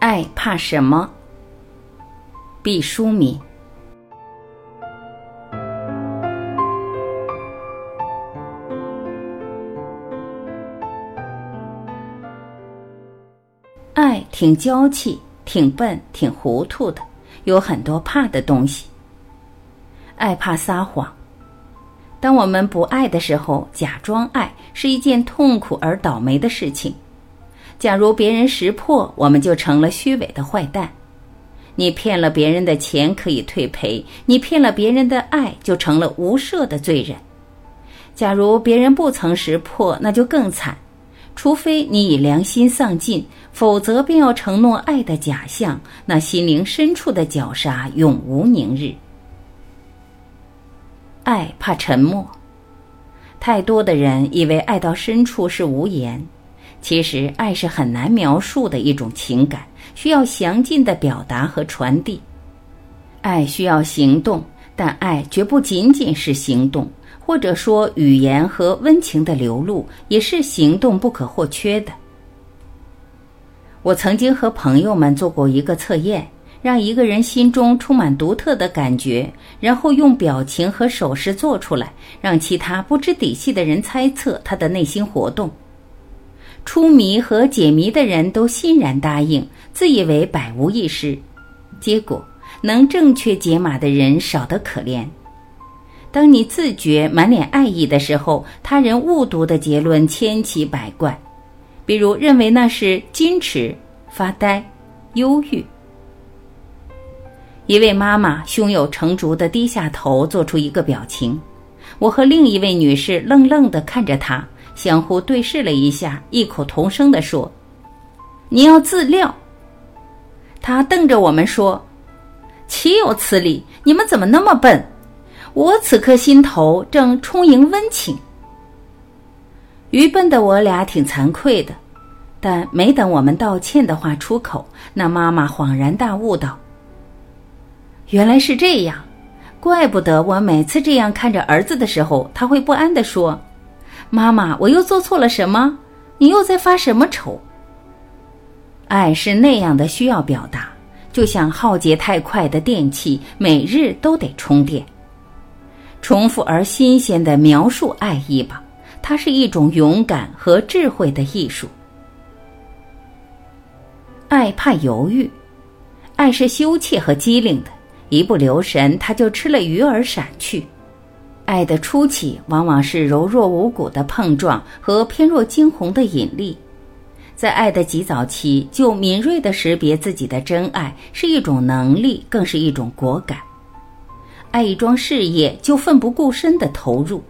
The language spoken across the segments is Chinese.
爱怕什么？毕淑敏。爱挺娇气，挺笨，挺糊涂的，有很多怕的东西。爱怕撒谎。当我们不爱的时候，假装爱是一件痛苦而倒霉的事情。假如别人识破，我们就成了虚伪的坏蛋。你骗了别人的钱可以退赔，你骗了别人的爱就成了无赦的罪人。假如别人不曾识破，那就更惨。除非你以良心丧尽，否则便要承诺爱的假象，那心灵深处的绞杀永无宁日。爱怕沉默，太多的人以为爱到深处是无言。其实，爱是很难描述的一种情感，需要详尽的表达和传递。爱需要行动，但爱绝不仅仅是行动，或者说语言和温情的流露也是行动不可或缺的。我曾经和朋友们做过一个测验，让一个人心中充满独特的感觉，然后用表情和手势做出来，让其他不知底细的人猜测他的内心活动。出谜和解谜的人都欣然答应，自以为百无一失。结果，能正确解码的人少得可怜。当你自觉满脸爱意的时候，他人误读的结论千奇百怪。比如，认为那是矜持、发呆、忧郁。一位妈妈胸有成竹的低下头，做出一个表情。我和另一位女士愣愣的看着她。相互对视了一下，异口同声地说：“你要自料。”他瞪着我们说：“岂有此理！你们怎么那么笨？我此刻心头正充盈温情。”愚笨的我俩挺惭愧的，但没等我们道歉的话出口，那妈妈恍然大悟道：“原来是这样，怪不得我每次这样看着儿子的时候，他会不安地说。”妈妈，我又做错了什么？你又在发什么愁？爱是那样的需要表达，就像耗竭太快的电器，每日都得充电。重复而新鲜的描述爱意吧，它是一种勇敢和智慧的艺术。爱怕犹豫，爱是羞怯和机灵的，一不留神，它就吃了鱼儿闪去。爱的初期往往是柔弱无骨的碰撞和偏弱惊鸿的引力，在爱的极早期就敏锐地识别自己的真爱是一种能力，更是一种果敢。爱一桩事业就奋不顾身的投入，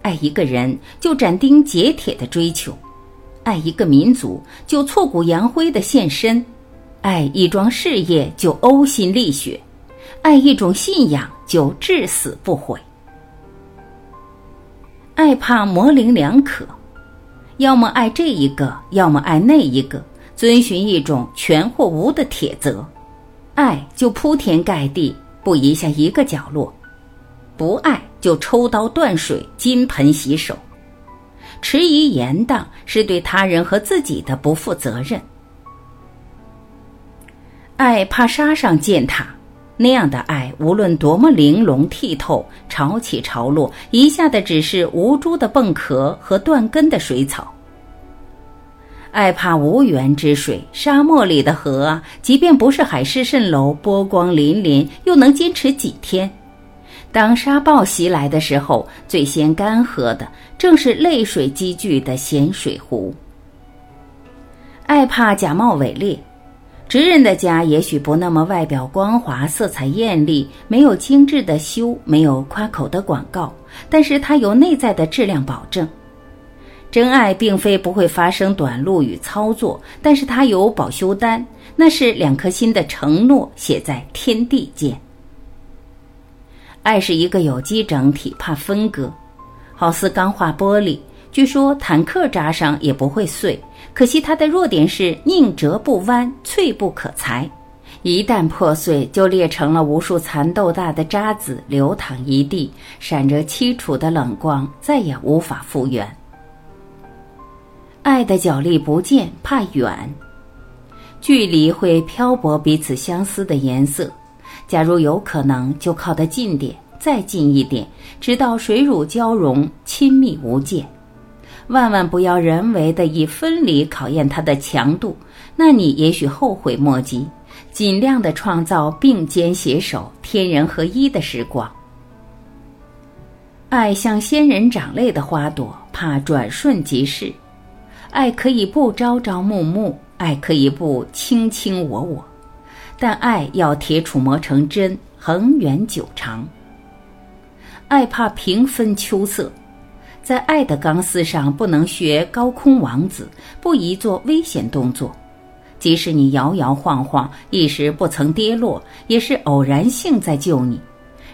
爱一个人就斩钉截铁的追求，爱一个民族就挫骨扬灰的献身，爱一桩事业就呕心沥血，爱一种信仰就至死不悔。爱怕模棱两可，要么爱这一个，要么爱那一个，遵循一种全或无的铁则，爱就铺天盖地，不移下一个角落；不爱就抽刀断水，金盆洗手。迟疑延宕是对他人和自己的不负责任。爱怕杀上践踏。那样的爱，无论多么玲珑剔透，潮起潮落，一下的只是无珠的蚌壳和断根的水草。爱怕无源之水，沙漠里的河，即便不是海市蜃楼，波光粼粼，又能坚持几天？当沙暴袭来的时候，最先干涸的正是泪水积聚的咸水湖。爱怕假冒伪劣。直人的家也许不那么外表光滑、色彩艳丽，没有精致的修，没有夸口的广告，但是它有内在的质量保证。真爱并非不会发生短路与操作，但是它有保修单，那是两颗心的承诺，写在天地间。爱是一个有机整体，怕分割，好似钢化玻璃，据说坦克扎上也不会碎。可惜它的弱点是宁折不弯，脆不可裁，一旦破碎，就裂成了无数蚕豆大的渣子，流淌一地，闪着凄楚的冷光，再也无法复原。爱的脚力不见，怕远，距离会漂泊彼此相思的颜色。假如有可能，就靠得近点，再近一点，直到水乳交融，亲密无间。万万不要人为的以分离考验它的强度，那你也许后悔莫及。尽量的创造并肩携手、天人合一的时光。爱像仙人掌类的花朵，怕转瞬即逝。爱可以不朝朝暮暮，爱可以不卿卿我我，但爱要铁杵磨成针，恒远久长。爱怕平分秋色，在爱的钢丝上不能学高空王子，不宜做危险动作。即使你摇摇晃晃，一时不曾跌落，也是偶然性在救你。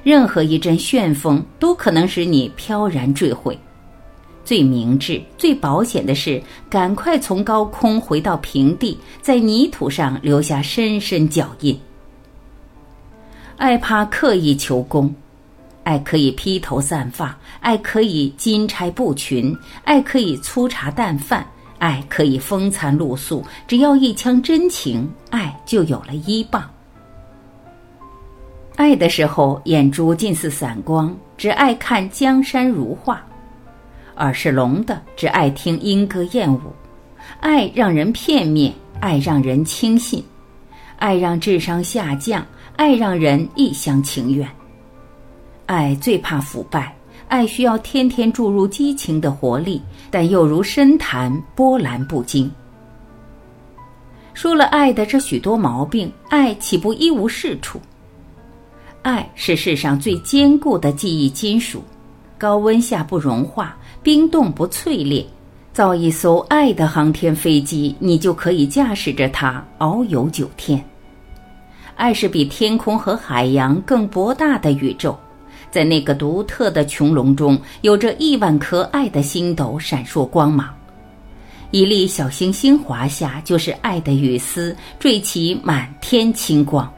任何一阵旋风都可能使你飘然坠毁。最明智、最保险的是，赶快从高空回到平地，在泥土上留下深深脚印。爱怕刻意求功，爱可以披头散发，爱可以金钗布裙，爱可以粗茶淡饭，爱可以风餐露宿。只要一腔真情，爱就有了依傍。爱的时候，眼珠近似散光，只爱看江山如画。耳是聋的，只爱听莺歌燕舞；爱让人片面，爱让人轻信，爱让智商下降，爱让人一厢情愿。爱最怕腐败，爱需要天天注入激情的活力，但又如深潭，波澜不惊。说了爱的这许多毛病，爱岂不一无是处？爱是世上最坚固的记忆金属，高温下不融化。冰冻不淬炼，造一艘爱的航天飞机，你就可以驾驶着它遨游九天。爱是比天空和海洋更博大的宇宙，在那个独特的穹隆中，有着亿万颗爱的星斗闪烁光芒。一粒小星星滑下，就是爱的雨丝缀起满天清光。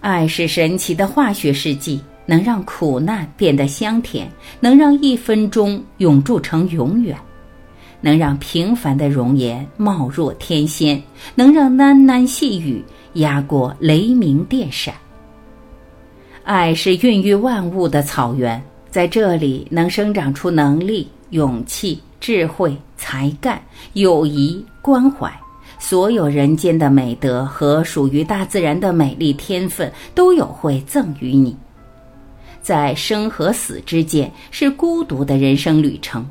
爱是神奇的化学试剂。能让苦难变得香甜，能让一分钟永驻成永远，能让平凡的容颜貌若天仙，能让喃喃细语压过雷鸣电闪。爱是孕育万物的草原，在这里能生长出能力、勇气、智慧、才干、友谊、关怀，所有人间的美德和属于大自然的美丽天分，都有会赠予你。在生和死之间是孤独的人生旅程，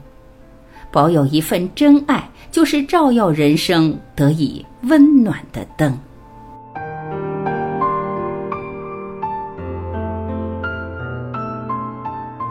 保有一份真爱，就是照耀人生得以温暖的灯。